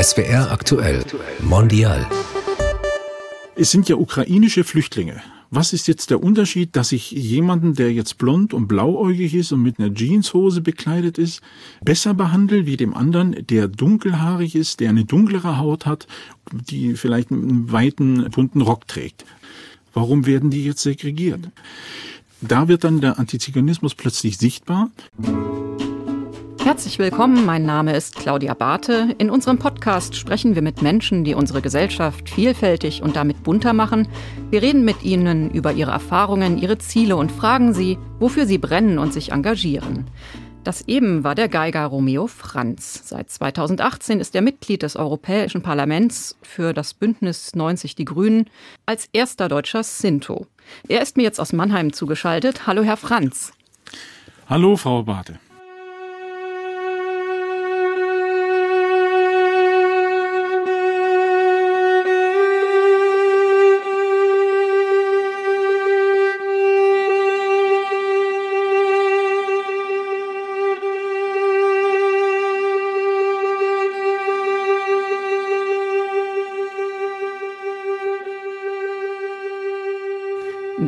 SWR aktuell Mondial. Es sind ja ukrainische Flüchtlinge. Was ist jetzt der Unterschied, dass ich jemanden, der jetzt blond und blauäugig ist und mit einer Jeanshose bekleidet ist, besser behandle wie dem anderen, der dunkelhaarig ist, der eine dunklere Haut hat, die vielleicht einen weiten, bunten Rock trägt? Warum werden die jetzt segregiert? Da wird dann der Antiziganismus plötzlich sichtbar. Herzlich willkommen, mein Name ist Claudia Barthe. In unserem Podcast sprechen wir mit Menschen, die unsere Gesellschaft vielfältig und damit bunter machen. Wir reden mit ihnen über ihre Erfahrungen, ihre Ziele und fragen sie, wofür sie brennen und sich engagieren. Das eben war der Geiger Romeo Franz. Seit 2018 ist er Mitglied des Europäischen Parlaments für das Bündnis 90 Die Grünen als erster deutscher Sinto. Er ist mir jetzt aus Mannheim zugeschaltet. Hallo, Herr Franz. Hallo, Frau Barthe.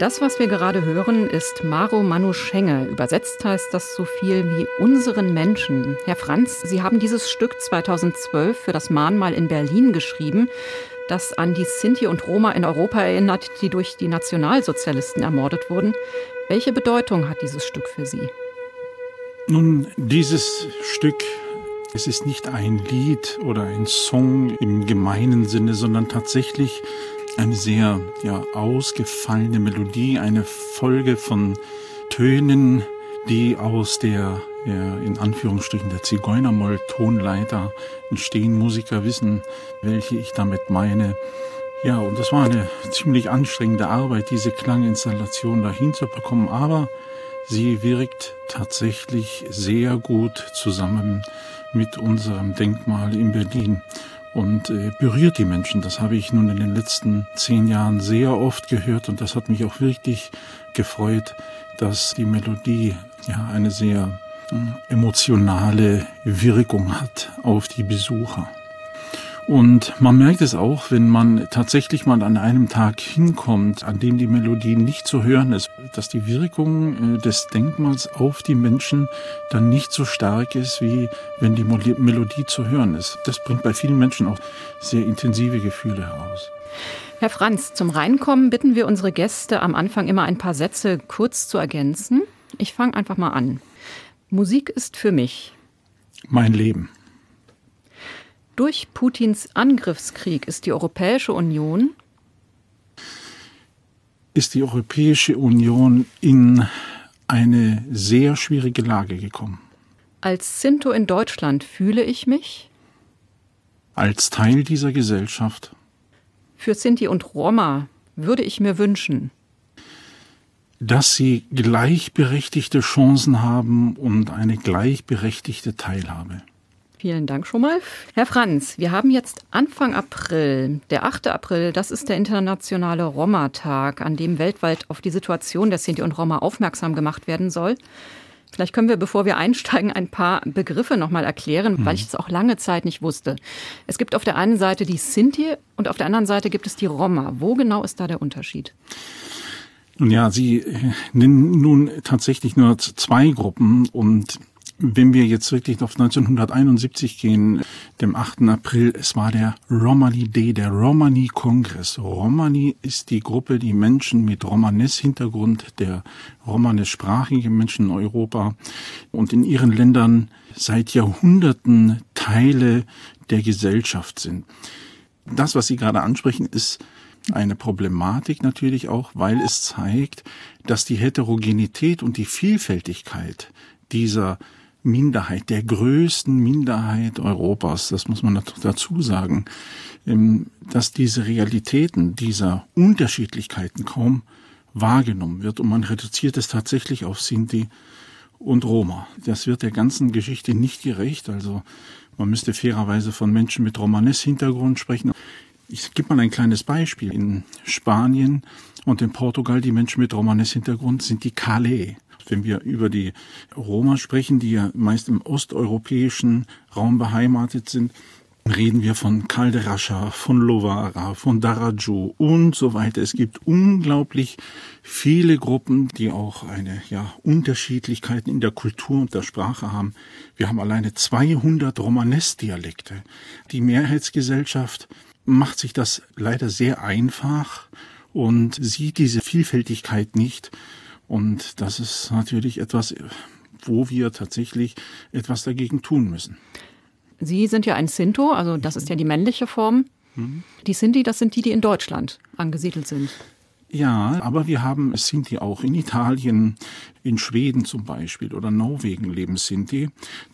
Das, was wir gerade hören, ist Maro Manu Schenge. Übersetzt heißt das so viel wie unseren Menschen. Herr Franz, Sie haben dieses Stück 2012 für das Mahnmal in Berlin geschrieben, das an die Sinti und Roma in Europa erinnert, die durch die Nationalsozialisten ermordet wurden. Welche Bedeutung hat dieses Stück für Sie? Nun, dieses Stück es ist nicht ein Lied oder ein Song im gemeinen Sinne, sondern tatsächlich eine sehr ja, ausgefallene Melodie, eine Folge von Tönen, die aus der, ja, in Anführungsstrichen, der Zigeunermoll-Tonleiter entstehen. Musiker wissen, welche ich damit meine. Ja, und das war eine ziemlich anstrengende Arbeit, diese Klanginstallation dahin zu bekommen, aber sie wirkt tatsächlich sehr gut zusammen mit unserem Denkmal in Berlin und äh, berührt die Menschen. Das habe ich nun in den letzten zehn Jahren sehr oft gehört und das hat mich auch wirklich gefreut, dass die Melodie ja eine sehr äh, emotionale Wirkung hat auf die Besucher. Und man merkt es auch, wenn man tatsächlich mal an einem Tag hinkommt, an dem die Melodie nicht zu hören ist, dass die Wirkung äh, des Denkmals auf die Menschen dann nicht so stark ist, wie wenn die Melodie zu hören ist. Das bringt bei vielen Menschen auch sehr intensive Gefühle heraus. Herr Franz, zum Reinkommen bitten wir unsere Gäste am Anfang immer ein paar Sätze kurz zu ergänzen. Ich fange einfach mal an. Musik ist für mich mein Leben. Durch Putins Angriffskrieg ist die Europäische Union ist die Europäische Union in eine sehr schwierige Lage gekommen. Als Sinto in Deutschland fühle ich mich als Teil dieser Gesellschaft. Für Sinti und Roma würde ich mir wünschen, dass sie gleichberechtigte Chancen haben und eine gleichberechtigte Teilhabe. Vielen Dank schon mal. Herr Franz, wir haben jetzt Anfang April. Der 8. April, das ist der internationale Roma-Tag, an dem weltweit auf die Situation der Sinti und Roma aufmerksam gemacht werden soll. Vielleicht können wir, bevor wir einsteigen, ein paar Begriffe nochmal erklären, mhm. weil ich es auch lange Zeit nicht wusste. Es gibt auf der einen Seite die Sinti und auf der anderen Seite gibt es die Roma. Wo genau ist da der Unterschied? Nun ja, Sie äh, nennen nun tatsächlich nur zwei Gruppen und wenn wir jetzt wirklich auf 1971 gehen, dem 8. April, es war der Romani Day, der Romani Kongress. Romani ist die Gruppe, die Menschen mit Romanes-Hintergrund, der romanischsprachige Menschen in Europa und in ihren Ländern seit Jahrhunderten Teile der Gesellschaft sind. Das, was Sie gerade ansprechen, ist eine Problematik natürlich auch, weil es zeigt, dass die Heterogenität und die Vielfältigkeit dieser Minderheit, der größten Minderheit Europas, das muss man dazu sagen, ähm, dass diese Realitäten dieser Unterschiedlichkeiten kaum wahrgenommen wird und man reduziert es tatsächlich auf Sinti und Roma. Das wird der ganzen Geschichte nicht gerecht. Also man müsste fairerweise von Menschen mit Romanes-Hintergrund sprechen. Ich gebe mal ein kleines Beispiel. In Spanien und in Portugal, die Menschen mit Romanes-Hintergrund sind die Calais wenn wir über die Roma sprechen, die ja meist im osteuropäischen Raum beheimatet sind, reden wir von Calderascha, von Lovara, von Daraju und so weiter. Es gibt unglaublich viele Gruppen, die auch eine ja, Unterschiedlichkeiten in der Kultur und der Sprache haben. Wir haben alleine 200 Romanes-Dialekte. Die Mehrheitsgesellschaft macht sich das leider sehr einfach und sieht diese Vielfältigkeit nicht. Und das ist natürlich etwas, wo wir tatsächlich etwas dagegen tun müssen. Sie sind ja ein Sinto, also das ist ja die männliche Form. Mhm. Die Sinti, das sind die, die in Deutschland angesiedelt sind. Ja, aber wir haben Sinti auch in Italien, in Schweden zum Beispiel oder Norwegen leben Sinti,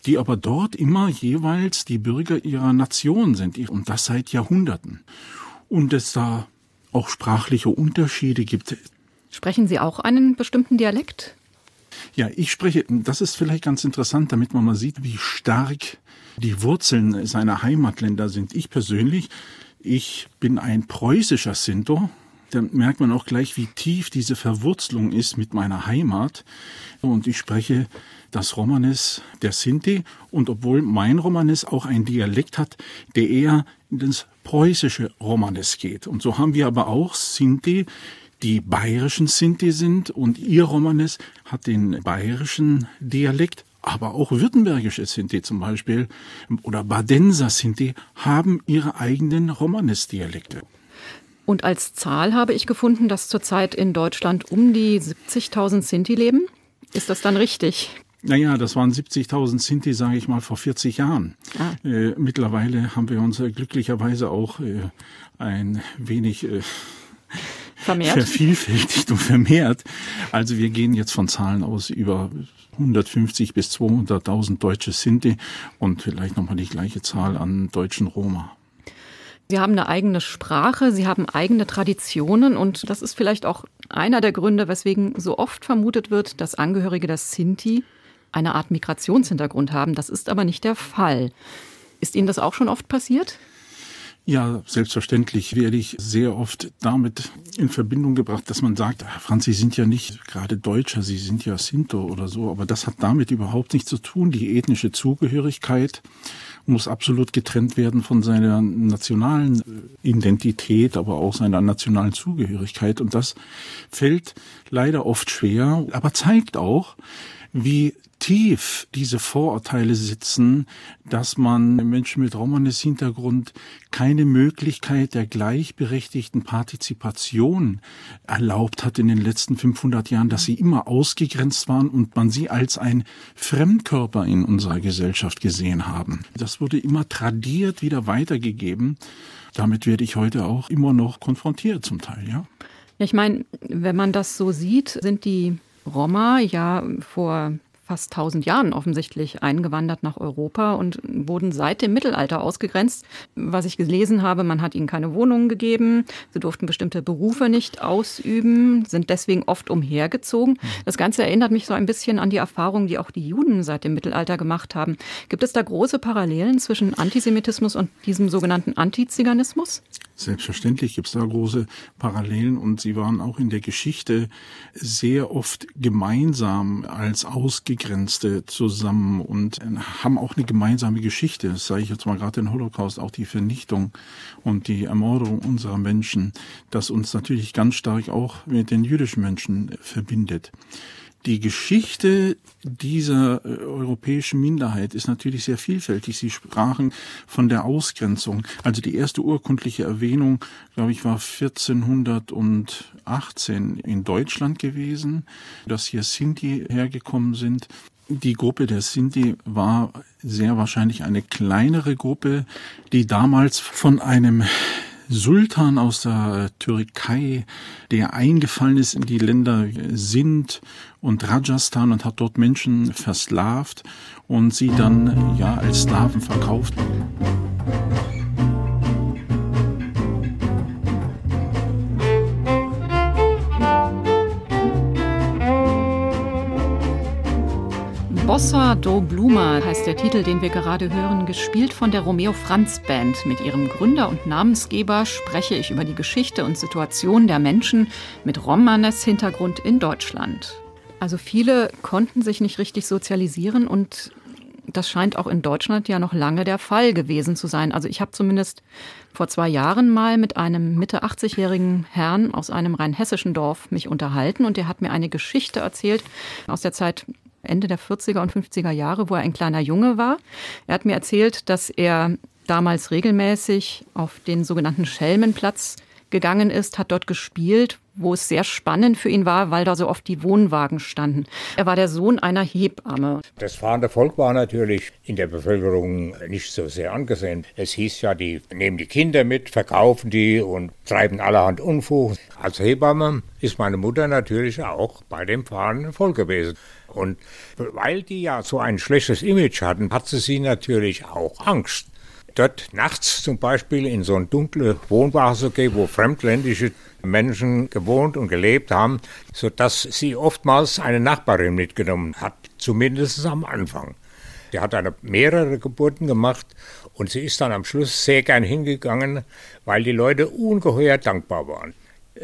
die aber dort immer jeweils die Bürger ihrer Nation sind und das seit Jahrhunderten. Und es da auch sprachliche Unterschiede gibt. Sprechen Sie auch einen bestimmten Dialekt? Ja, ich spreche, das ist vielleicht ganz interessant, damit man mal sieht, wie stark die Wurzeln seiner Heimatländer sind. Ich persönlich, ich bin ein preußischer Sinto. Da merkt man auch gleich, wie tief diese Verwurzelung ist mit meiner Heimat. Und ich spreche das Romanes der Sinti. Und obwohl mein Romanes auch ein Dialekt hat, der eher ins preußische Romanes geht. Und so haben wir aber auch Sinti, die bayerischen Sinti sind und ihr Romanes hat den bayerischen Dialekt, aber auch württembergische Sinti zum Beispiel oder Badenser Sinti haben ihre eigenen Romanes-Dialekte. Und als Zahl habe ich gefunden, dass zurzeit in Deutschland um die 70.000 Sinti leben. Ist das dann richtig? Naja, das waren 70.000 Sinti, sage ich mal, vor 40 Jahren. Ah. Äh, mittlerweile haben wir uns glücklicherweise auch äh, ein wenig äh, vermehrt. vervielfältigt und vermehrt. Also wir gehen jetzt von Zahlen aus über 150 bis 200.000 deutsche Sinti und vielleicht nochmal die gleiche Zahl an deutschen Roma. Sie haben eine eigene Sprache, Sie haben eigene Traditionen und das ist vielleicht auch einer der Gründe, weswegen so oft vermutet wird, dass Angehörige der Sinti eine Art Migrationshintergrund haben. Das ist aber nicht der Fall. Ist Ihnen das auch schon oft passiert? Ja, selbstverständlich werde ich sehr oft damit in Verbindung gebracht, dass man sagt, Herr Franz, Sie sind ja nicht gerade Deutscher, Sie sind ja Sinto oder so, aber das hat damit überhaupt nichts zu tun. Die ethnische Zugehörigkeit muss absolut getrennt werden von seiner nationalen Identität, aber auch seiner nationalen Zugehörigkeit. Und das fällt leider oft schwer, aber zeigt auch, wie tief diese Vorurteile sitzen, dass man Menschen mit Romanes-Hintergrund keine Möglichkeit der gleichberechtigten Partizipation erlaubt hat in den letzten 500 Jahren, dass sie immer ausgegrenzt waren und man sie als ein Fremdkörper in unserer Gesellschaft gesehen haben. Das wurde immer tradiert wieder weitergegeben. Damit werde ich heute auch immer noch konfrontiert zum Teil, ja. Ja, ich meine, wenn man das so sieht, sind die Roma ja vor fast 1000 Jahren offensichtlich eingewandert nach Europa und wurden seit dem Mittelalter ausgegrenzt. Was ich gelesen habe, man hat ihnen keine Wohnungen gegeben, sie durften bestimmte Berufe nicht ausüben, sind deswegen oft umhergezogen. Das Ganze erinnert mich so ein bisschen an die Erfahrungen, die auch die Juden seit dem Mittelalter gemacht haben. Gibt es da große Parallelen zwischen Antisemitismus und diesem sogenannten Antiziganismus? Selbstverständlich gibt es da große Parallelen und sie waren auch in der Geschichte sehr oft gemeinsam als Ausgegrenzte zusammen und haben auch eine gemeinsame Geschichte. Das sage ich jetzt mal gerade den Holocaust, auch die Vernichtung und die Ermordung unserer Menschen, das uns natürlich ganz stark auch mit den jüdischen Menschen verbindet. Die Geschichte dieser äh, europäischen Minderheit ist natürlich sehr vielfältig. Sie sprachen von der Ausgrenzung. Also die erste urkundliche Erwähnung, glaube ich, war 1418 in Deutschland gewesen, dass hier Sinti hergekommen sind. Die Gruppe der Sinti war sehr wahrscheinlich eine kleinere Gruppe, die damals von einem Sultan aus der Türkei, der eingefallen ist in die Länder Sind und Rajasthan und hat dort Menschen versklavt und sie dann ja als Sklaven verkauft. Bossa do Bluma heißt der Titel, den wir gerade hören, gespielt von der Romeo Franz Band. Mit ihrem Gründer und Namensgeber spreche ich über die Geschichte und Situation der Menschen mit Romanes-Hintergrund in Deutschland. Also viele konnten sich nicht richtig sozialisieren und das scheint auch in Deutschland ja noch lange der Fall gewesen zu sein. Also ich habe zumindest vor zwei Jahren mal mit einem Mitte 80-jährigen Herrn aus einem rheinhessischen Dorf mich unterhalten und der hat mir eine Geschichte erzählt aus der Zeit Ende der 40er und 50er Jahre, wo er ein kleiner Junge war. Er hat mir erzählt, dass er damals regelmäßig auf den sogenannten Schelmenplatz gegangen ist, hat dort gespielt, wo es sehr spannend für ihn war, weil da so oft die Wohnwagen standen. Er war der Sohn einer Hebamme. Das fahrende Volk war natürlich in der Bevölkerung nicht so sehr angesehen. Es hieß ja, die nehmen die Kinder mit, verkaufen die und treiben allerhand Unfug. Als Hebamme ist meine Mutter natürlich auch bei dem fahrenden Volk gewesen. Und weil die ja so ein schlechtes Image hatten, hatte sie natürlich auch Angst dort nachts zum Beispiel in so eine dunkle Wohnwache zu gehen, wo fremdländische Menschen gewohnt und gelebt haben, sodass sie oftmals eine Nachbarin mitgenommen hat, zumindest am Anfang. Sie hat eine, mehrere Geburten gemacht und sie ist dann am Schluss sehr gern hingegangen, weil die Leute ungeheuer dankbar waren.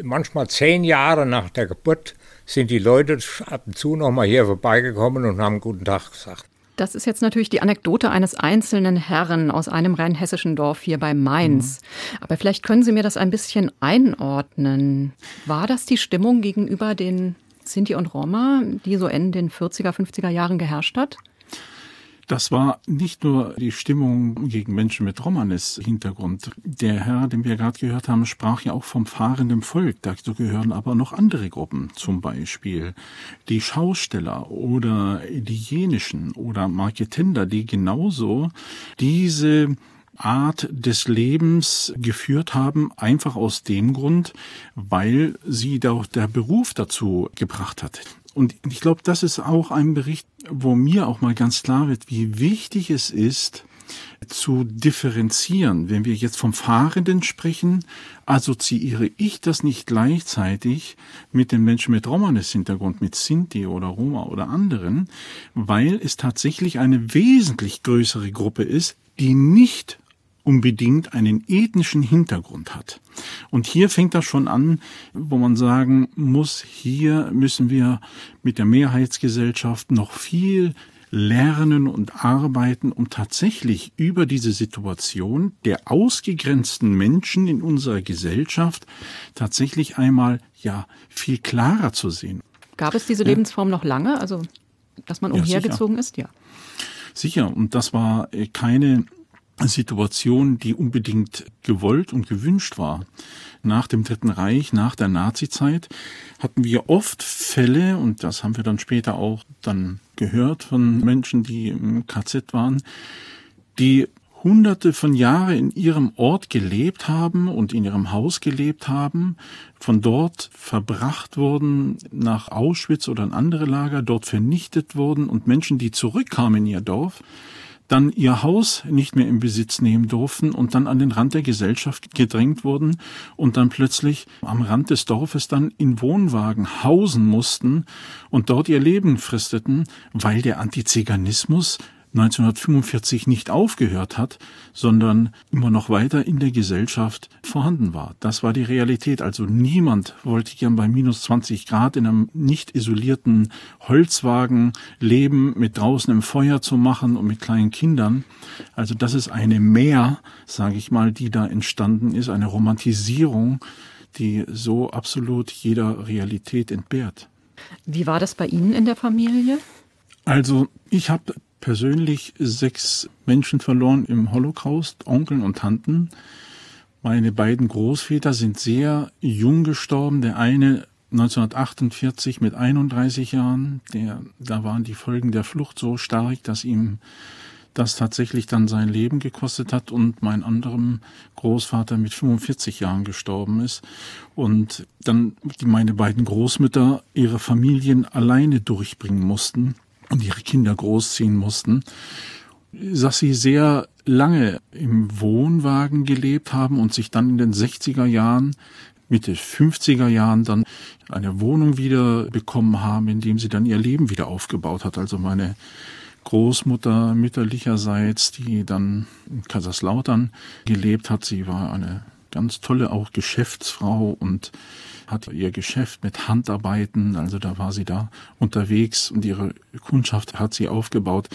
Manchmal zehn Jahre nach der Geburt sind die Leute ab und zu noch mal hier vorbeigekommen und haben guten Tag gesagt. Das ist jetzt natürlich die Anekdote eines einzelnen Herren aus einem rheinhessischen Dorf hier bei Mainz. Mhm. Aber vielleicht können Sie mir das ein bisschen einordnen. War das die Stimmung gegenüber den Sinti und Roma, die so in den 40er, 50er Jahren geherrscht hat? Das war nicht nur die Stimmung gegen Menschen mit Romanes-Hintergrund. Der Herr, den wir gerade gehört haben, sprach ja auch vom fahrenden Volk. Dazu gehören aber noch andere Gruppen, zum Beispiel die Schausteller oder die jenischen oder Marketender, die genauso diese Art des Lebens geführt haben, einfach aus dem Grund, weil sie da der Beruf dazu gebracht hat. Und ich glaube, das ist auch ein Bericht, wo mir auch mal ganz klar wird, wie wichtig es ist, zu differenzieren. Wenn wir jetzt vom Fahrenden sprechen, assoziiere ich das nicht gleichzeitig mit den Menschen mit Romanes-Hintergrund, mit Sinti oder Roma oder anderen, weil es tatsächlich eine wesentlich größere Gruppe ist, die nicht unbedingt einen ethnischen Hintergrund hat. Und hier fängt das schon an, wo man sagen muss, hier müssen wir mit der Mehrheitsgesellschaft noch viel lernen und arbeiten, um tatsächlich über diese Situation der ausgegrenzten Menschen in unserer Gesellschaft tatsächlich einmal ja viel klarer zu sehen. Gab es diese Lebensform noch lange, also dass man umhergezogen ja, ist? Ja. Sicher, und das war äh, keine Situation, die unbedingt gewollt und gewünscht war. Nach dem Dritten Reich, nach der Nazizeit hatten wir oft Fälle, und das haben wir dann später auch dann gehört von Menschen, die im KZ waren, die hunderte von Jahren in ihrem Ort gelebt haben und in ihrem Haus gelebt haben, von dort verbracht wurden nach Auschwitz oder in andere Lager, dort vernichtet wurden und Menschen, die zurückkamen in ihr Dorf, dann ihr Haus nicht mehr in Besitz nehmen durften und dann an den Rand der Gesellschaft gedrängt wurden und dann plötzlich am Rand des Dorfes dann in Wohnwagen hausen mussten und dort ihr Leben fristeten, weil der Antiziganismus 1945 nicht aufgehört hat, sondern immer noch weiter in der Gesellschaft vorhanden war. Das war die Realität. Also niemand wollte gern bei minus 20 Grad in einem nicht isolierten Holzwagen leben, mit draußen im Feuer zu machen und mit kleinen Kindern. Also das ist eine Mehr, sage ich mal, die da entstanden ist, eine Romantisierung, die so absolut jeder Realität entbehrt. Wie war das bei Ihnen in der Familie? Also ich habe persönlich sechs Menschen verloren im Holocaust, Onkeln und Tanten. Meine beiden Großväter sind sehr jung gestorben. Der eine 1948 mit 31 Jahren. Der, da waren die Folgen der Flucht so stark, dass ihm das tatsächlich dann sein Leben gekostet hat und mein anderem Großvater mit 45 Jahren gestorben ist und dann meine beiden Großmütter ihre Familien alleine durchbringen mussten und ihre Kinder großziehen mussten, dass sie sehr lange im Wohnwagen gelebt haben und sich dann in den 60er Jahren, Mitte 50er Jahren dann eine Wohnung wieder bekommen haben, in dem sie dann ihr Leben wieder aufgebaut hat. Also meine Großmutter mütterlicherseits, die dann in Kaiserslautern gelebt hat, sie war eine ganz tolle auch Geschäftsfrau und hat ihr Geschäft mit Handarbeiten, also da war sie da unterwegs und ihre Kundschaft hat sie aufgebaut.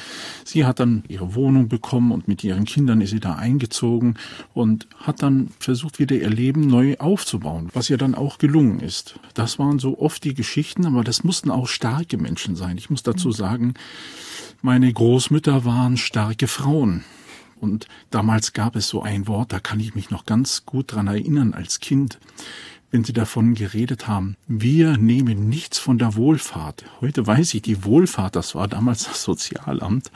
Sie hat dann ihre Wohnung bekommen und mit ihren Kindern ist sie da eingezogen und hat dann versucht, wieder ihr Leben neu aufzubauen, was ihr dann auch gelungen ist. Das waren so oft die Geschichten, aber das mussten auch starke Menschen sein. Ich muss dazu sagen, meine Großmütter waren starke Frauen. Und damals gab es so ein Wort, da kann ich mich noch ganz gut dran erinnern als Kind, wenn Sie davon geredet haben, wir nehmen nichts von der Wohlfahrt. Heute weiß ich, die Wohlfahrt, das war damals das Sozialamt.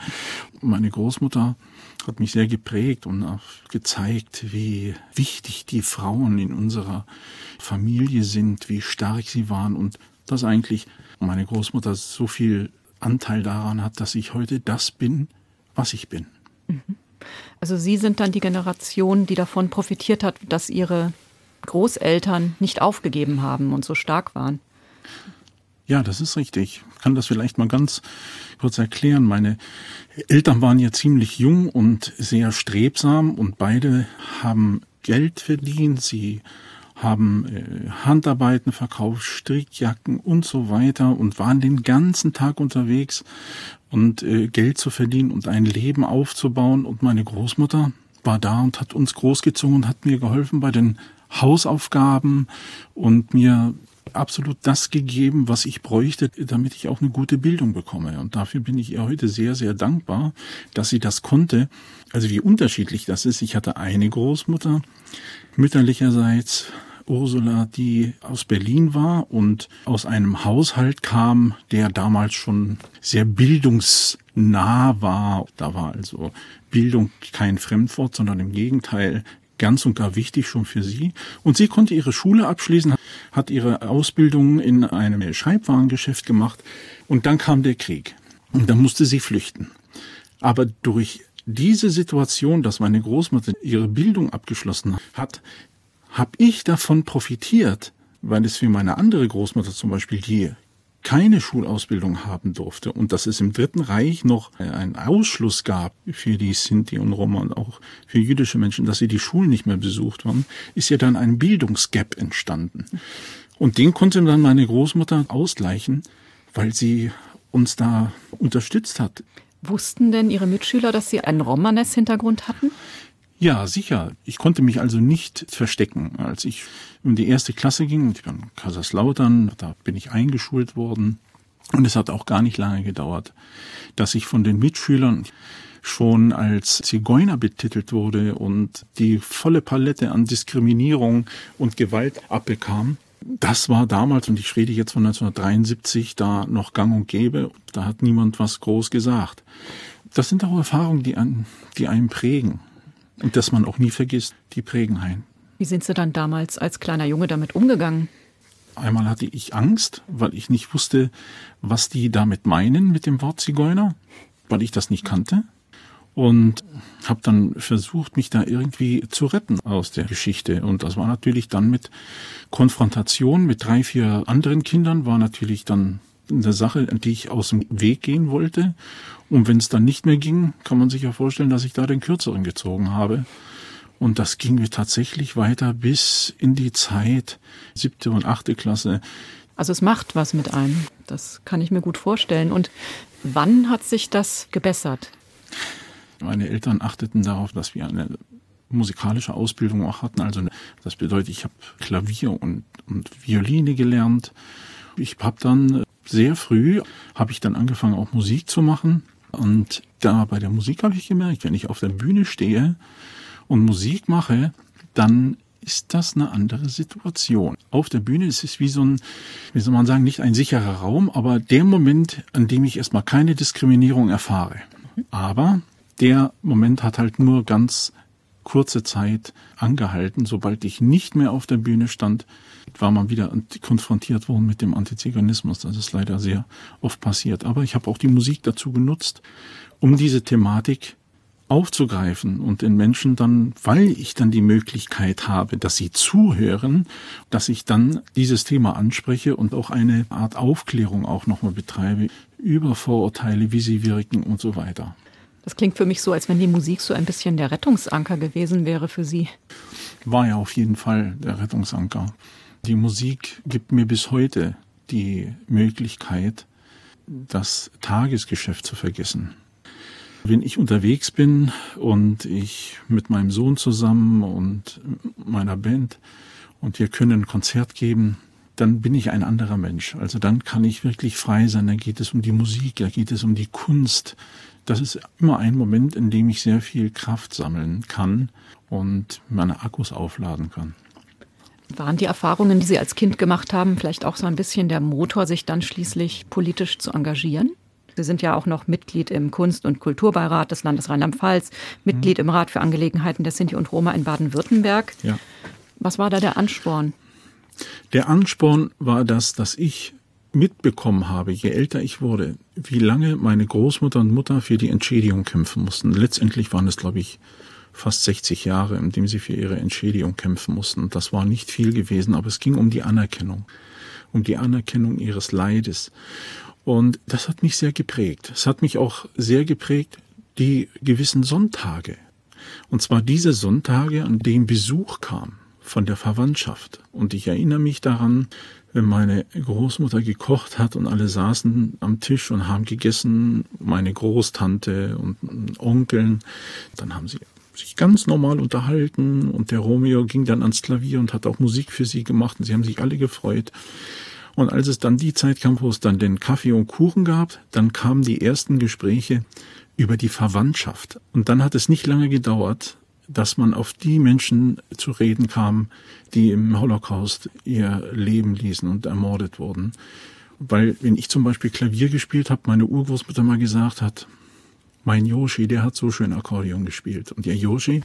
Meine Großmutter hat mich sehr geprägt und auch gezeigt, wie wichtig die Frauen in unserer Familie sind, wie stark sie waren und dass eigentlich meine Großmutter so viel Anteil daran hat, dass ich heute das bin, was ich bin. Mhm. Also Sie sind dann die Generation, die davon profitiert hat, dass Ihre Großeltern nicht aufgegeben haben und so stark waren. Ja, das ist richtig. Ich kann das vielleicht mal ganz kurz erklären. Meine Eltern waren ja ziemlich jung und sehr strebsam und beide haben Geld verdient. Sie haben äh, Handarbeiten verkauft, Strickjacken und so weiter und waren den ganzen Tag unterwegs und äh, Geld zu verdienen und ein Leben aufzubauen. Und meine Großmutter war da und hat uns großgezogen und hat mir geholfen bei den Hausaufgaben und mir absolut das gegeben, was ich bräuchte, damit ich auch eine gute Bildung bekomme. Und dafür bin ich ihr heute sehr, sehr dankbar, dass sie das konnte. Also wie unterschiedlich das ist. Ich hatte eine Großmutter, mütterlicherseits Ursula, die aus Berlin war und aus einem Haushalt kam, der damals schon sehr bildungsnah war. Da war also Bildung kein Fremdwort, sondern im Gegenteil ganz und gar wichtig schon für sie. Und sie konnte ihre Schule abschließen, hat ihre Ausbildung in einem Schreibwarengeschäft gemacht und dann kam der Krieg. Und dann musste sie flüchten. Aber durch diese Situation, dass meine Großmutter ihre Bildung abgeschlossen hat, habe ich davon profitiert, weil es für meine andere Großmutter zum Beispiel, die keine Schulausbildung haben durfte und dass es im Dritten Reich noch einen Ausschluss gab für die Sinti und Roma und auch für jüdische Menschen, dass sie die Schulen nicht mehr besucht haben, ist ja dann ein Bildungsgap entstanden. Und den konnte dann meine Großmutter ausgleichen, weil sie uns da unterstützt hat. Wussten denn Ihre Mitschüler, dass Sie einen Romanes-Hintergrund hatten? Ja, sicher. Ich konnte mich also nicht verstecken. Als ich in die erste Klasse ging, ich war in Kaiserslautern, da bin ich eingeschult worden. Und es hat auch gar nicht lange gedauert, dass ich von den Mitschülern schon als Zigeuner betitelt wurde und die volle Palette an Diskriminierung und Gewalt abbekam. Das war damals, und ich rede jetzt von 1973, da noch gang und gäbe. Da hat niemand was groß gesagt. Das sind auch Erfahrungen, die, an, die einen prägen. Und dass man auch nie vergisst, die prägen ein. Wie sind Sie dann damals als kleiner Junge damit umgegangen? Einmal hatte ich Angst, weil ich nicht wusste, was die damit meinen mit dem Wort Zigeuner, weil ich das nicht kannte. Und habe dann versucht, mich da irgendwie zu retten aus der Geschichte. Und das war natürlich dann mit Konfrontation mit drei, vier anderen Kindern, war natürlich dann eine Sache, die ich aus dem Weg gehen wollte. Und wenn es dann nicht mehr ging, kann man sich ja vorstellen, dass ich da den Kürzeren gezogen habe. Und das ging mir tatsächlich weiter bis in die Zeit, siebte und achte Klasse. Also es macht was mit einem. Das kann ich mir gut vorstellen. Und wann hat sich das gebessert? Meine Eltern achteten darauf, dass wir eine musikalische Ausbildung auch hatten. Also das bedeutet, ich habe Klavier und, und Violine gelernt. Ich habe dann sehr früh habe ich dann angefangen, auch Musik zu machen. Und da bei der Musik habe ich gemerkt, wenn ich auf der Bühne stehe und Musik mache, dann ist das eine andere Situation. Auf der Bühne ist es wie so ein, wie soll man sagen, nicht ein sicherer Raum, aber der Moment, an dem ich erstmal keine Diskriminierung erfahre. Aber der Moment hat halt nur ganz kurze Zeit angehalten. Sobald ich nicht mehr auf der Bühne stand, war man wieder konfrontiert worden mit dem Antiziganismus. Das ist leider sehr oft passiert. Aber ich habe auch die Musik dazu genutzt, um diese Thematik aufzugreifen und den Menschen dann, weil ich dann die Möglichkeit habe, dass sie zuhören, dass ich dann dieses Thema anspreche und auch eine Art Aufklärung auch nochmal betreibe über Vorurteile, wie sie wirken und so weiter. Das klingt für mich so, als wenn die Musik so ein bisschen der Rettungsanker gewesen wäre für Sie. war ja auf jeden Fall der Rettungsanker. Die Musik gibt mir bis heute die Möglichkeit, das Tagesgeschäft zu vergessen. Wenn ich unterwegs bin und ich mit meinem Sohn zusammen und meiner Band und wir können ein Konzert geben, dann bin ich ein anderer Mensch. Also dann kann ich wirklich frei sein. Da geht es um die Musik, da geht es um die Kunst. Das ist immer ein Moment, in dem ich sehr viel Kraft sammeln kann und meine Akkus aufladen kann. Waren die Erfahrungen, die Sie als Kind gemacht haben, vielleicht auch so ein bisschen der Motor, sich dann schließlich politisch zu engagieren? Sie sind ja auch noch Mitglied im Kunst- und Kulturbeirat des Landes Rheinland-Pfalz, Mitglied im Rat für Angelegenheiten der Sinti und Roma in Baden-Württemberg. Ja. Was war da der Ansporn? Der Ansporn war das, dass ich mitbekommen habe, je älter ich wurde, wie lange meine Großmutter und Mutter für die Entschädigung kämpfen mussten. Letztendlich waren es, glaube ich, fast 60 Jahre, in dem sie für ihre Entschädigung kämpfen mussten. Und das war nicht viel gewesen, aber es ging um die Anerkennung, um die Anerkennung ihres Leides. Und das hat mich sehr geprägt. Es hat mich auch sehr geprägt, die gewissen Sonntage. Und zwar diese Sonntage, an denen Besuch kam von der Verwandtschaft. Und ich erinnere mich daran, wenn meine Großmutter gekocht hat und alle saßen am Tisch und haben gegessen, meine Großtante und Onkeln, dann haben sie sich ganz normal unterhalten und der Romeo ging dann ans Klavier und hat auch Musik für sie gemacht und sie haben sich alle gefreut. Und als es dann die Zeit kam, wo es dann den Kaffee und Kuchen gab, dann kamen die ersten Gespräche über die Verwandtschaft. Und dann hat es nicht lange gedauert, dass man auf die Menschen zu reden kam, die im Holocaust ihr Leben ließen und ermordet wurden. Weil wenn ich zum Beispiel Klavier gespielt habe, meine Urgroßmutter mal gesagt hat, mein Yoshi, der hat so schön Akkordeon gespielt. Und ihr Yoshi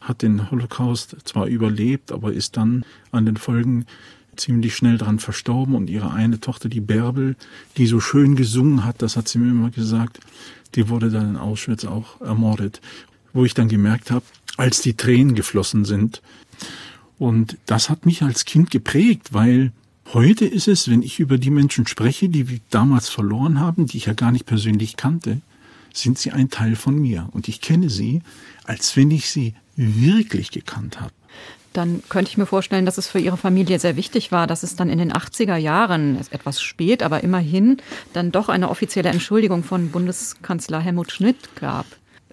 hat den Holocaust zwar überlebt, aber ist dann an den Folgen ziemlich schnell dran verstorben und ihre eine Tochter, die Bärbel, die so schön gesungen hat, das hat sie mir immer gesagt, die wurde dann in Auschwitz auch ermordet. Wo ich dann gemerkt habe, als die Tränen geflossen sind. Und das hat mich als Kind geprägt, weil heute ist es, wenn ich über die Menschen spreche, die wir damals verloren haben, die ich ja gar nicht persönlich kannte, sind sie ein Teil von mir. Und ich kenne sie, als wenn ich sie wirklich gekannt habe. Dann könnte ich mir vorstellen, dass es für Ihre Familie sehr wichtig war, dass es dann in den 80er Jahren, etwas spät, aber immerhin, dann doch eine offizielle Entschuldigung von Bundeskanzler Helmut Schmidt gab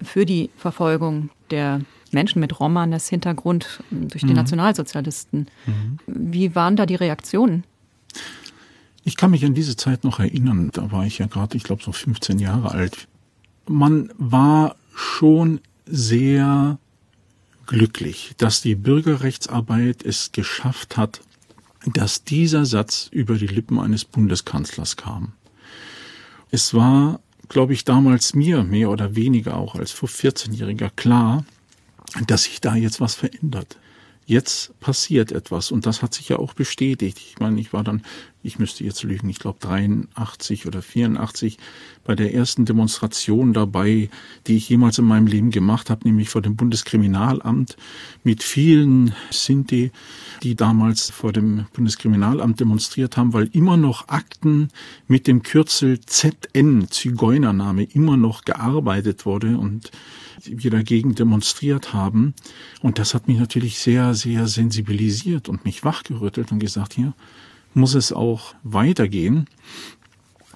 für die Verfolgung der Menschen mit Romanes Hintergrund durch die mhm. Nationalsozialisten. Mhm. Wie waren da die Reaktionen? Ich kann mich an diese Zeit noch erinnern. Da war ich ja gerade, ich glaube, so 15 Jahre alt man war schon sehr glücklich, dass die Bürgerrechtsarbeit es geschafft hat, dass dieser Satz über die Lippen eines Bundeskanzlers kam. Es war, glaube ich, damals mir mehr oder weniger auch als vor 14-Jähriger klar, dass sich da jetzt was verändert jetzt passiert etwas und das hat sich ja auch bestätigt. Ich meine, ich war dann, ich müsste jetzt lügen, ich glaube 83 oder 84 bei der ersten Demonstration dabei, die ich jemals in meinem Leben gemacht habe, nämlich vor dem Bundeskriminalamt mit vielen Sinti, die damals vor dem Bundeskriminalamt demonstriert haben, weil immer noch Akten mit dem Kürzel ZN, Zigeunername, immer noch gearbeitet wurde und wir dagegen demonstriert haben. Und das hat mich natürlich sehr, sehr sensibilisiert und mich wachgerüttelt und gesagt, hier muss es auch weitergehen.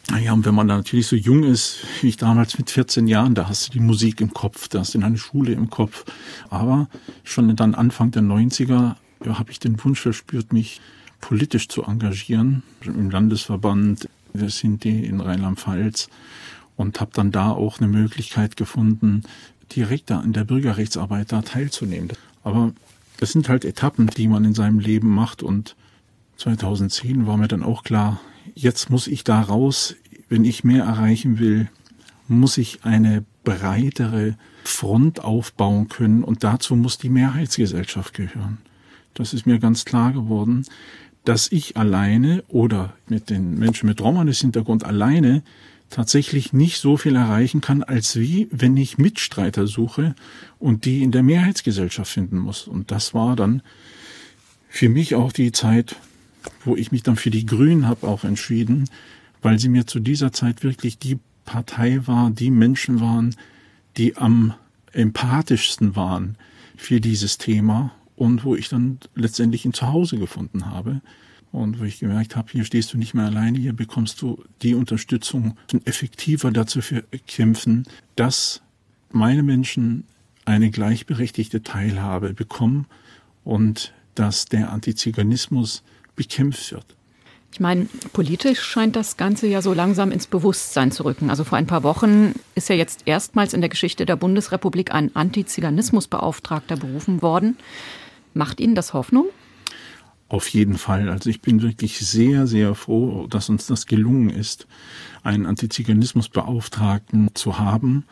Naja, und wenn man da natürlich so jung ist, wie ich damals mit 14 Jahren, da hast du die Musik im Kopf, da hast du eine Schule im Kopf. Aber schon dann Anfang der 90er ja, habe ich den Wunsch verspürt, mich politisch zu engagieren. Im Landesverband der Sinti in Rheinland-Pfalz und habe dann da auch eine Möglichkeit gefunden, direkt da in der Bürgerrechtsarbeit da teilzunehmen. Aber das sind halt Etappen, die man in seinem Leben macht und 2010 war mir dann auch klar, jetzt muss ich da raus, wenn ich mehr erreichen will, muss ich eine breitere Front aufbauen können und dazu muss die Mehrheitsgesellschaft gehören. Das ist mir ganz klar geworden, dass ich alleine oder mit den Menschen mit Romanes-Hintergrund alleine tatsächlich nicht so viel erreichen kann, als wie wenn ich Mitstreiter suche und die in der Mehrheitsgesellschaft finden muss. Und das war dann für mich auch die Zeit, wo ich mich dann für die Grünen habe auch entschieden, weil sie mir zu dieser Zeit wirklich die Partei war, die Menschen waren, die am empathischsten waren für dieses Thema und wo ich dann letztendlich ein Zuhause gefunden habe und wo ich gemerkt habe, hier stehst du nicht mehr alleine, hier bekommst du die Unterstützung, effektiver dazu kämpfen, dass meine Menschen eine gleichberechtigte Teilhabe bekommen und dass der Antiziganismus bekämpft wird. Ich meine, politisch scheint das Ganze ja so langsam ins Bewusstsein zu rücken. Also vor ein paar Wochen ist ja jetzt erstmals in der Geschichte der Bundesrepublik ein Antiziganismusbeauftragter berufen worden. Macht Ihnen das Hoffnung? Auf jeden Fall. Also ich bin wirklich sehr, sehr froh, dass uns das gelungen ist, einen Antiziganismusbeauftragten zu haben.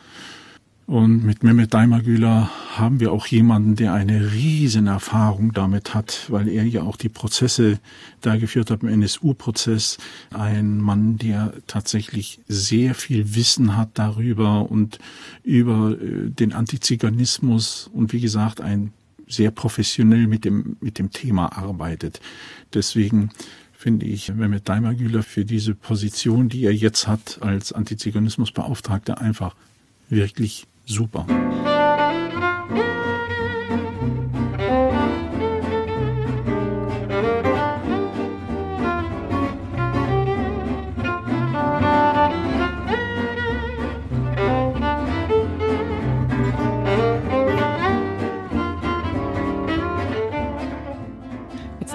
Und mit Mehmet Daimagüler haben wir auch jemanden, der eine riesen Erfahrung damit hat, weil er ja auch die Prozesse da geführt hat im NSU-Prozess. Ein Mann, der tatsächlich sehr viel Wissen hat darüber und über äh, den Antiziganismus und wie gesagt ein sehr professionell mit dem, mit dem Thema arbeitet. Deswegen finde ich Mehmet Daimagüler für diese Position, die er jetzt hat als Antiziganismusbeauftragter, einfach wirklich super.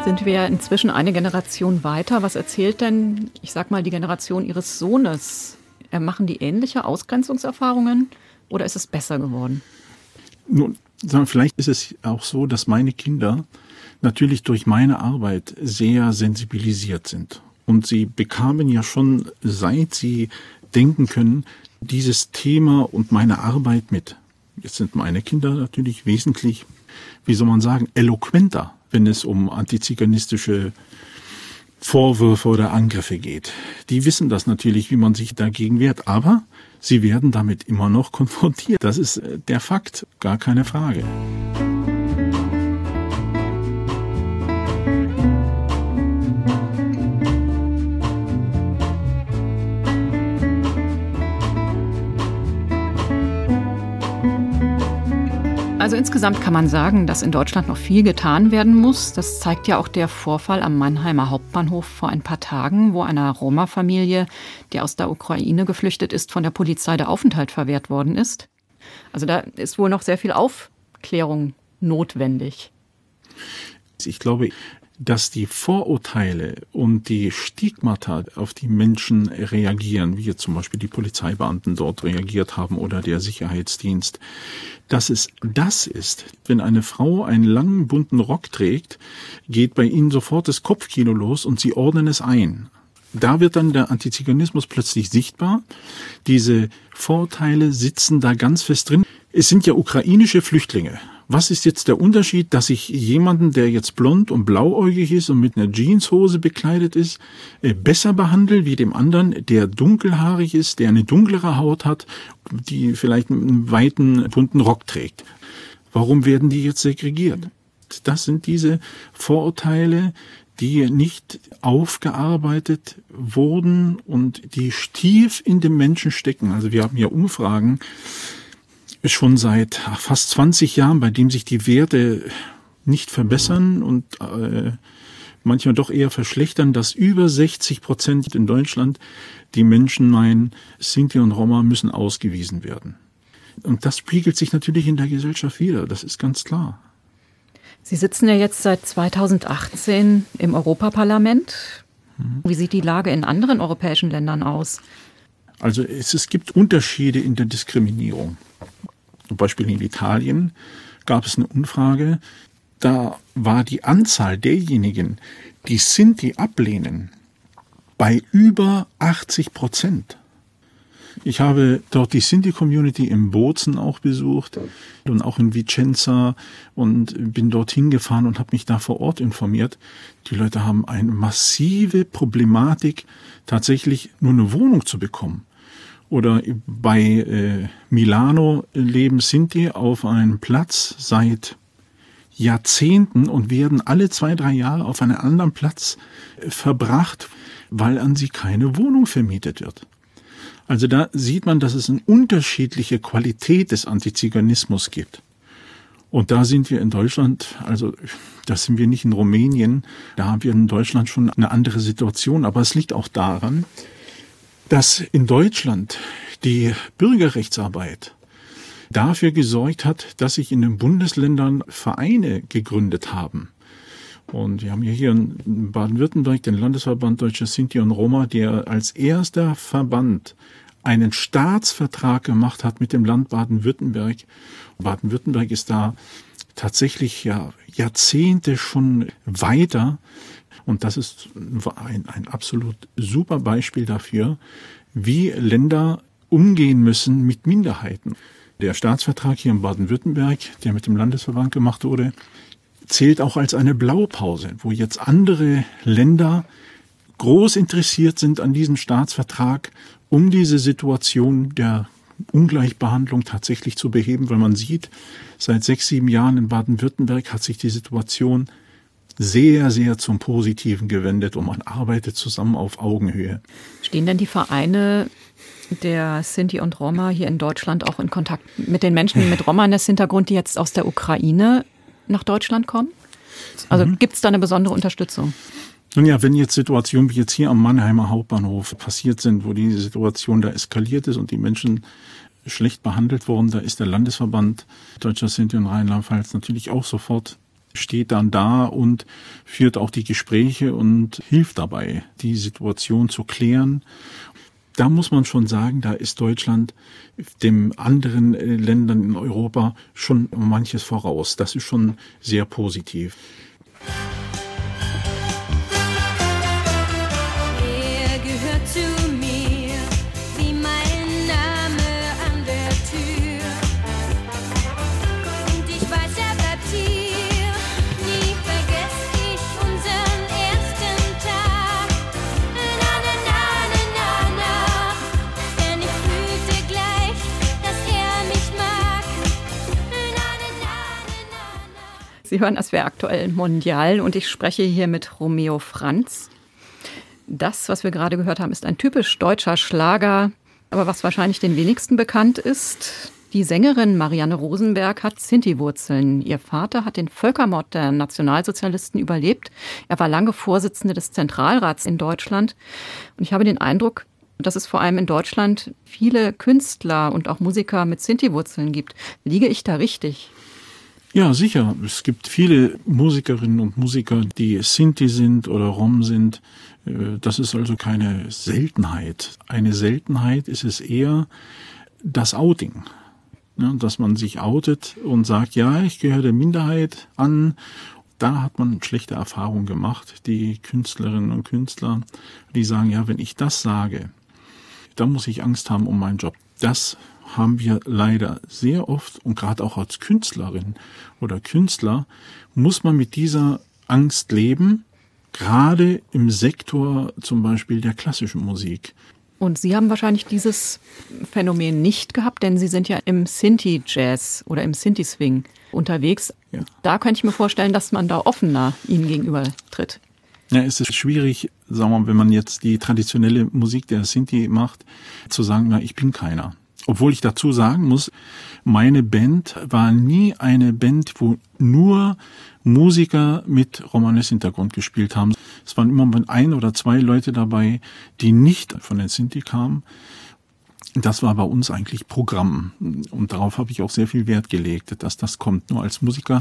Sind wir inzwischen eine Generation weiter. Was erzählt denn, ich sag mal, die Generation Ihres Sohnes? Machen die ähnliche Ausgrenzungserfahrungen? Oder ist es besser geworden? Nun, vielleicht ist es auch so, dass meine Kinder natürlich durch meine Arbeit sehr sensibilisiert sind. Und sie bekamen ja schon, seit sie denken können, dieses Thema und meine Arbeit mit. Jetzt sind meine Kinder natürlich wesentlich, wie soll man sagen, eloquenter, wenn es um antiziganistische Vorwürfe oder Angriffe geht. Die wissen das natürlich, wie man sich dagegen wehrt. Aber Sie werden damit immer noch konfrontiert. Das ist äh, der Fakt, gar keine Frage. Also insgesamt kann man sagen, dass in Deutschland noch viel getan werden muss. Das zeigt ja auch der Vorfall am Mannheimer Hauptbahnhof vor ein paar Tagen, wo einer Roma-Familie, die aus der Ukraine geflüchtet ist, von der Polizei der Aufenthalt verwehrt worden ist. Also da ist wohl noch sehr viel Aufklärung notwendig. Ich glaube, dass die Vorurteile und die Stigmata auf die Menschen reagieren, wie jetzt zum Beispiel die Polizeibeamten dort reagiert haben oder der Sicherheitsdienst, dass es das ist. Wenn eine Frau einen langen bunten Rock trägt, geht bei ihnen sofort das Kopfkino los und sie ordnen es ein. Da wird dann der Antiziganismus plötzlich sichtbar. Diese Vorteile sitzen da ganz fest drin. Es sind ja ukrainische Flüchtlinge. Was ist jetzt der Unterschied, dass ich jemanden, der jetzt blond und blauäugig ist und mit einer Jeanshose bekleidet ist, äh, besser behandle wie dem anderen, der dunkelhaarig ist, der eine dunklere Haut hat, die vielleicht einen weiten, bunten Rock trägt? Warum werden die jetzt segregiert? Das sind diese Vorurteile, die nicht aufgearbeitet wurden und die tief in den Menschen stecken. Also wir haben ja Umfragen, schon seit fast 20 Jahren, bei dem sich die Werte nicht verbessern und äh, manchmal doch eher verschlechtern, dass über 60 Prozent in Deutschland die Menschen meinen, Sinti und Roma müssen ausgewiesen werden. Und das spiegelt sich natürlich in der Gesellschaft wieder, das ist ganz klar. Sie sitzen ja jetzt seit 2018 im Europaparlament. Mhm. Wie sieht die Lage in anderen europäischen Ländern aus? Also es, es gibt Unterschiede in der Diskriminierung. Beispiel in Italien gab es eine Umfrage, da war die Anzahl derjenigen, die Sinti ablehnen, bei über 80 Prozent. Ich habe dort die Sinti-Community im Bozen auch besucht und auch in Vicenza und bin dorthin gefahren und habe mich da vor Ort informiert. Die Leute haben eine massive Problematik, tatsächlich nur eine Wohnung zu bekommen oder bei äh, Milano leben Sinti auf einem Platz seit Jahrzehnten und werden alle zwei, drei Jahre auf einen anderen Platz äh, verbracht, weil an sie keine Wohnung vermietet wird. Also da sieht man, dass es eine unterschiedliche Qualität des Antiziganismus gibt. Und da sind wir in Deutschland, also da sind wir nicht in Rumänien, da haben wir in Deutschland schon eine andere Situation. Aber es liegt auch daran, dass in Deutschland die Bürgerrechtsarbeit dafür gesorgt hat, dass sich in den Bundesländern Vereine gegründet haben. Und wir haben hier in Baden-Württemberg den Landesverband Deutscher Sinti und Roma, der als erster Verband einen Staatsvertrag gemacht hat mit dem Land Baden-Württemberg. Baden-Württemberg ist da tatsächlich ja Jahrzehnte schon weiter. Und das ist ein, ein absolut super Beispiel dafür, wie Länder umgehen müssen mit Minderheiten. Der Staatsvertrag hier in Baden-Württemberg, der mit dem Landesverband gemacht wurde, zählt auch als eine Blaupause, wo jetzt andere Länder groß interessiert sind an diesem Staatsvertrag, um diese Situation der Ungleichbehandlung tatsächlich zu beheben, weil man sieht, seit sechs, sieben Jahren in Baden-Württemberg hat sich die Situation sehr, sehr zum Positiven gewendet und man arbeitet zusammen auf Augenhöhe. Stehen denn die Vereine der Sinti und Roma hier in Deutschland auch in Kontakt mit den Menschen mit Romanes-Hintergrund, die jetzt aus der Ukraine nach Deutschland kommen? Also mhm. gibt es da eine besondere Unterstützung? Nun ja, wenn jetzt Situationen wie jetzt hier am Mannheimer Hauptbahnhof passiert sind, wo die Situation da eskaliert ist und die Menschen schlecht behandelt wurden, da ist der Landesverband Deutscher Sinti und Rheinland-Pfalz natürlich auch sofort steht dann da und führt auch die Gespräche und hilft dabei, die Situation zu klären. Da muss man schon sagen, da ist Deutschland dem anderen äh, Ländern in Europa schon manches voraus. Das ist schon sehr positiv. Sie hören es wäre aktuell mondial und ich spreche hier mit Romeo Franz. Das, was wir gerade gehört haben, ist ein typisch deutscher Schlager, aber was wahrscheinlich den wenigsten bekannt ist, die Sängerin Marianne Rosenberg hat Sinti-Wurzeln. Ihr Vater hat den Völkermord der Nationalsozialisten überlebt. Er war lange Vorsitzende des Zentralrats in Deutschland. Und ich habe den Eindruck, dass es vor allem in Deutschland viele Künstler und auch Musiker mit Sinti-Wurzeln gibt. Liege ich da richtig? Ja, sicher. Es gibt viele Musikerinnen und Musiker, die Sinti sind oder Rom sind. Äh, das ist also keine Seltenheit. Eine Seltenheit ist es eher das Outing. dass man sich outet und sagt, ja, ich gehöre der Minderheit an. Da hat man schlechte Erfahrungen gemacht. Die Künstlerinnen und Künstler, die sagen, ja, wenn ich das sage, dann muss ich Angst haben um meinen Job. Das haben wir leider sehr oft und gerade auch als Künstlerin oder Künstler muss man mit dieser Angst leben, gerade im Sektor zum Beispiel der klassischen Musik. Und Sie haben wahrscheinlich dieses Phänomen nicht gehabt, denn Sie sind ja im Sinti-Jazz oder im Sinti-Swing unterwegs. Ja. Da könnte ich mir vorstellen, dass man da offener Ihnen gegenüber tritt. Ja, es ist schwierig, sagen wir mal, wenn man jetzt die traditionelle Musik der Sinti macht, zu sagen, na, ich bin keiner. Obwohl ich dazu sagen muss, meine Band war nie eine Band, wo nur Musiker mit Romanes-Hintergrund gespielt haben. Es waren immer ein oder zwei Leute dabei, die nicht von den Sinti kamen. Das war bei uns eigentlich Programm. Und darauf habe ich auch sehr viel Wert gelegt, dass das kommt. Nur als Musiker,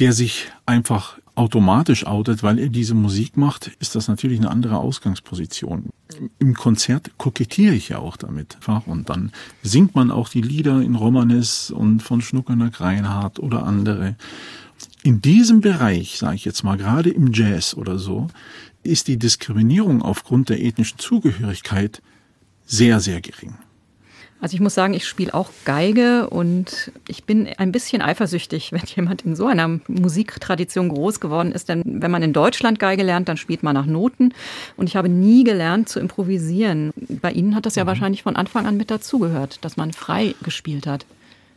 der sich einfach automatisch outet, weil er diese Musik macht, ist das natürlich eine andere Ausgangsposition. Im Konzert kokettiere ich ja auch damit. Und dann singt man auch die Lieder in Romanes und von Schnuckernack Reinhardt oder andere. In diesem Bereich, sage ich jetzt mal, gerade im Jazz oder so, ist die Diskriminierung aufgrund der ethnischen Zugehörigkeit sehr, sehr gering. Also ich muss sagen, ich spiele auch Geige und ich bin ein bisschen eifersüchtig, wenn jemand in so einer Musiktradition groß geworden ist. Denn wenn man in Deutschland Geige lernt, dann spielt man nach Noten. Und ich habe nie gelernt zu improvisieren. Bei Ihnen hat das ja mhm. wahrscheinlich von Anfang an mit dazugehört, dass man frei gespielt hat.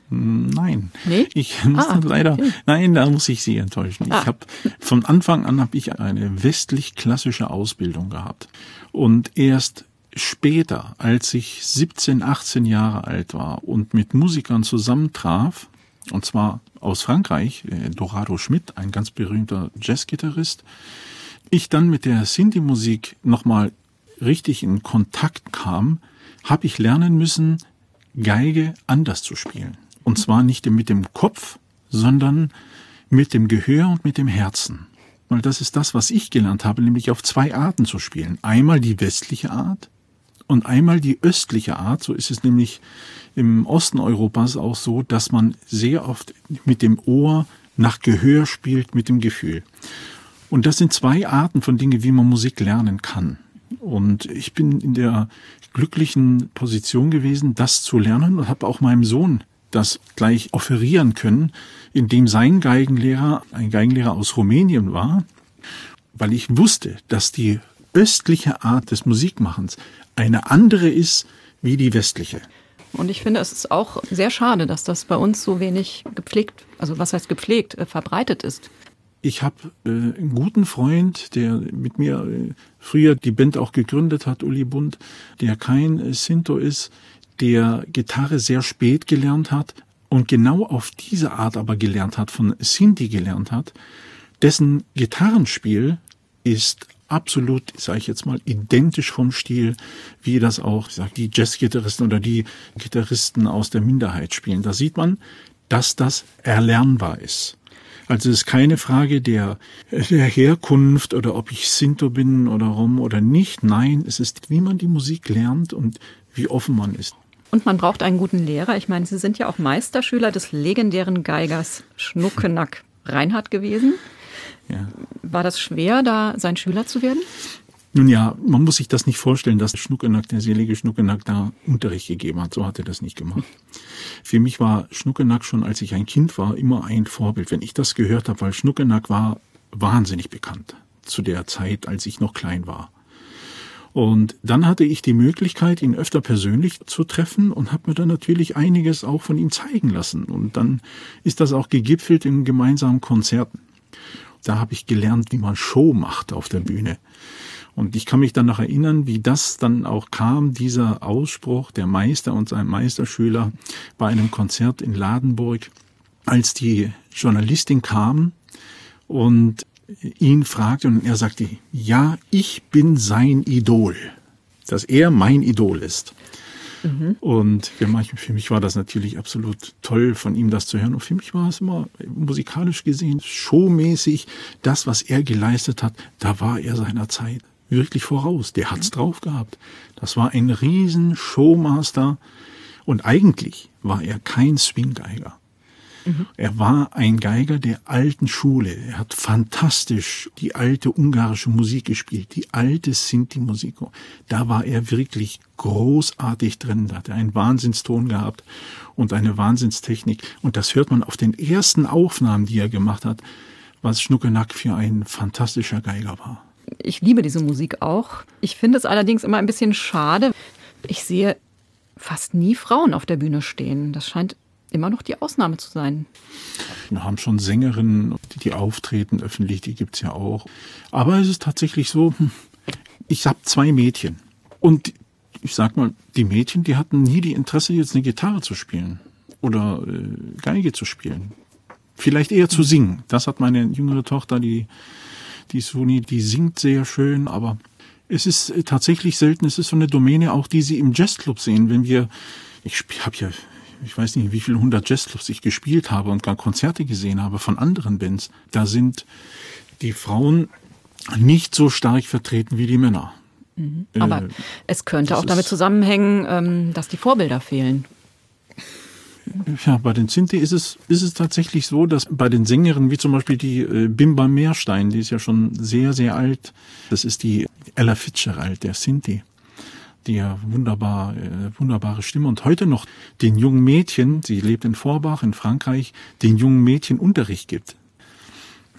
Nein. Nee? Ich muss ah, leider, okay. nein, da muss ich Sie enttäuschen. Ah. Ich habe von Anfang an habe ich eine westlich klassische Ausbildung gehabt und erst später, als ich 17, 18 Jahre alt war und mit Musikern zusammentraf, und zwar aus Frankreich, äh, Dorado Schmidt, ein ganz berühmter Jazzgitarrist, ich dann mit der Sinti-Musik nochmal richtig in Kontakt kam, habe ich lernen müssen, Geige anders zu spielen. Und zwar nicht mit dem Kopf, sondern mit dem Gehör und mit dem Herzen. Weil das ist das, was ich gelernt habe, nämlich auf zwei Arten zu spielen. Einmal die westliche Art und einmal die östliche Art. So ist es nämlich im Osten Europas auch so, dass man sehr oft mit dem Ohr nach Gehör spielt, mit dem Gefühl. Und das sind zwei Arten von Dingen, wie man Musik lernen kann. Und ich bin in der glücklichen Position gewesen, das zu lernen und habe auch meinem Sohn das gleich offerieren können, indem sein Geigenlehrer ein Geigenlehrer aus Rumänien war, weil ich wusste, dass die östliche Art des Musikmachens eine andere ist wie die westliche. Und ich finde, es ist auch sehr schade, dass das bei uns so wenig gepflegt, also was heißt gepflegt, äh, verbreitet ist. Ich habe äh, einen guten Freund, der mit mir äh, früher die Band auch gegründet hat, Uli Bund, der kein äh, Sinto ist, der Gitarre sehr spät gelernt hat und genau auf diese Art aber gelernt hat, von Sinti gelernt hat, dessen Gitarrenspiel ist absolut, sage ich jetzt mal, identisch vom Stil, wie das auch ich sag, die Jazzgitarristen oder die Gitarristen aus der Minderheit spielen. Da sieht man, dass das erlernbar ist. Also es ist keine Frage der, der Herkunft oder ob ich Sinto bin oder Rom oder nicht. Nein, es ist, wie man die Musik lernt und wie offen man ist. Und man braucht einen guten Lehrer. Ich meine, Sie sind ja auch Meisterschüler des legendären Geigers Schnuckenack Reinhardt gewesen. Ja. War das schwer, da sein Schüler zu werden? Nun ja, man muss sich das nicht vorstellen, dass Schnuckenack, der selige Schnuckenack, da Unterricht gegeben hat. So hat er das nicht gemacht. Für mich war Schnuckenack schon, als ich ein Kind war, immer ein Vorbild. Wenn ich das gehört habe, weil Schnuckenack war wahnsinnig bekannt zu der Zeit, als ich noch klein war. Und dann hatte ich die Möglichkeit, ihn öfter persönlich zu treffen und habe mir dann natürlich einiges auch von ihm zeigen lassen. Und dann ist das auch gegipfelt in gemeinsamen Konzerten. Da habe ich gelernt, wie man Show macht auf der Bühne. Und ich kann mich dann noch erinnern, wie das dann auch kam, dieser Ausspruch der Meister und sein Meisterschüler bei einem Konzert in Ladenburg, als die Journalistin kam und ihn fragte und er sagte, ja, ich bin sein Idol, dass er mein Idol ist. Mhm. Und für mich, für mich war das natürlich absolut toll, von ihm das zu hören. Und für mich war es immer musikalisch gesehen, showmäßig, das, was er geleistet hat, da war er seiner Zeit wirklich voraus. Der hat's mhm. drauf gehabt. Das war ein riesen Showmaster. Und eigentlich war er kein Swinggeiger. Mhm. Er war ein Geiger der alten Schule. Er hat fantastisch die alte ungarische Musik gespielt, die alte Sinti-Musik. Da war er wirklich großartig drin. Da hat er einen Wahnsinnston gehabt und eine Wahnsinnstechnik. Und das hört man auf den ersten Aufnahmen, die er gemacht hat, was Schnuckenack für ein fantastischer Geiger war. Ich liebe diese Musik auch. Ich finde es allerdings immer ein bisschen schade. Ich sehe fast nie Frauen auf der Bühne stehen. Das scheint immer noch die Ausnahme zu sein. Wir haben schon Sängerinnen, die auftreten öffentlich, die gibt es ja auch. Aber es ist tatsächlich so, hm, ich habe zwei Mädchen. Und ich sag mal, die Mädchen, die hatten nie die Interesse, jetzt eine Gitarre zu spielen oder äh, Geige zu spielen. Vielleicht eher zu singen. Das hat meine jüngere Tochter, die, die Suni, die singt sehr schön, aber es ist äh, tatsächlich selten, es ist so eine Domäne auch, die sie im Jazzclub sehen. Wenn wir, ich habe ja ich weiß nicht, wie viele hundert Jazzclubs ich gespielt habe und gar Konzerte gesehen habe von anderen Bands, da sind die Frauen nicht so stark vertreten wie die Männer. Mhm. Aber äh, es könnte auch damit zusammenhängen, ähm, dass die Vorbilder fehlen. Ja, bei den Sinti ist es, ist es tatsächlich so, dass bei den Sängerinnen, wie zum Beispiel die äh, Bimba Meerstein, die ist ja schon sehr, sehr alt, das ist die Ella Fitzgerald, der Sinti die ja wunderbar, äh, wunderbare Stimme und heute noch den jungen Mädchen, sie lebt in Vorbach in Frankreich, den jungen Mädchen Unterricht gibt.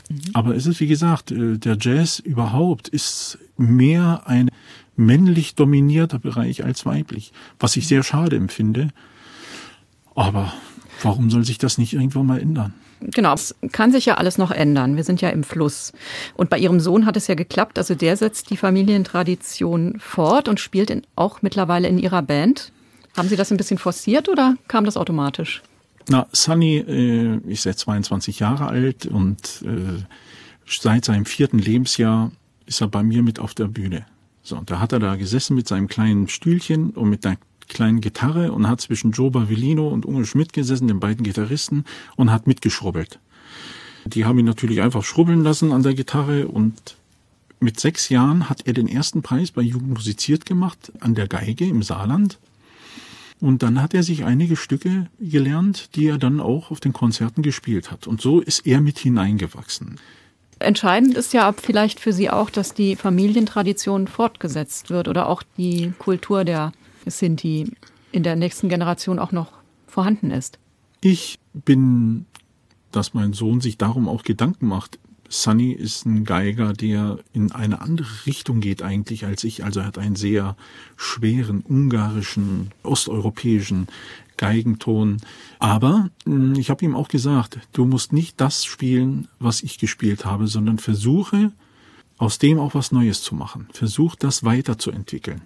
Mhm. Aber es ist, wie gesagt, äh, der Jazz überhaupt ist mehr ein männlich dominierter Bereich als weiblich, was ich sehr schade empfinde. Aber warum soll sich das nicht irgendwann mal ändern? Genau, es kann sich ja alles noch ändern. Wir sind ja im Fluss. Und bei Ihrem Sohn hat es ja geklappt. Also der setzt die Familientradition fort und spielt in, auch mittlerweile in Ihrer Band. Haben Sie das ein bisschen forciert oder kam das automatisch? Na, Sunny äh, ist jetzt 22 Jahre alt und äh, seit seinem vierten Lebensjahr ist er bei mir mit auf der Bühne. So, und da hat er da gesessen mit seinem kleinen Stühlchen und mit einer kleinen Gitarre und hat zwischen Joe Bavellino und Unge Schmidt gesessen, den beiden Gitarristen, und hat mitgeschrubbelt. Die haben ihn natürlich einfach schrubbeln lassen an der Gitarre und mit sechs Jahren hat er den ersten Preis bei Jugend musiziert gemacht an der Geige im Saarland. Und dann hat er sich einige Stücke gelernt, die er dann auch auf den Konzerten gespielt hat. Und so ist er mit hineingewachsen. Entscheidend ist ja vielleicht für Sie auch, dass die Familientradition fortgesetzt wird oder auch die Kultur der Sinti in der nächsten Generation auch noch vorhanden ist. Ich bin, dass mein Sohn sich darum auch Gedanken macht. Sunny ist ein Geiger, der in eine andere Richtung geht eigentlich als ich. Also er hat einen sehr schweren ungarischen, osteuropäischen Geigenton. Aber hm, ich habe ihm auch gesagt, du musst nicht das spielen, was ich gespielt habe, sondern versuche aus dem auch was Neues zu machen. Versuch das weiterzuentwickeln.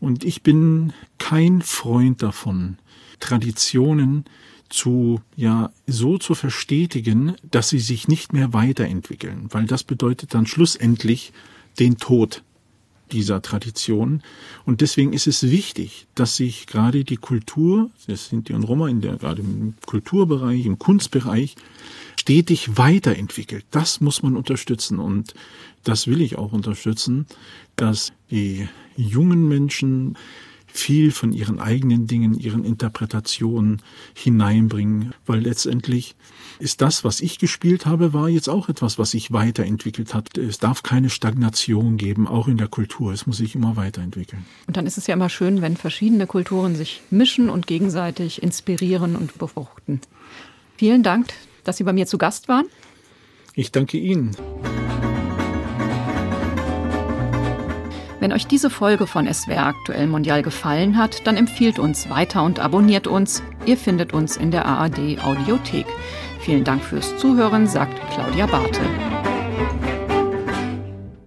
Und ich bin kein Freund davon, Traditionen zu, ja, so zu verstetigen, dass sie sich nicht mehr weiterentwickeln, weil das bedeutet dann schlussendlich den Tod dieser Tradition. Und deswegen ist es wichtig, dass sich gerade die Kultur, das sind die und Roma in der, gerade im Kulturbereich, im Kunstbereich, stetig weiterentwickelt. Das muss man unterstützen und das will ich auch unterstützen, dass die jungen Menschen viel von ihren eigenen Dingen, ihren Interpretationen hineinbringen, weil letztendlich ist das, was ich gespielt habe, war jetzt auch etwas, was sich weiterentwickelt hat. Es darf keine Stagnation geben, auch in der Kultur. Es muss sich immer weiterentwickeln. Und dann ist es ja immer schön, wenn verschiedene Kulturen sich mischen und gegenseitig inspirieren und befruchten. Vielen Dank, dass Sie bei mir zu Gast waren. Ich danke Ihnen. Wenn euch diese Folge von SWR Aktuell Mondial gefallen hat, dann empfiehlt uns weiter und abonniert uns. Ihr findet uns in der ARD Audiothek. Vielen Dank fürs Zuhören, sagt Claudia Bartel.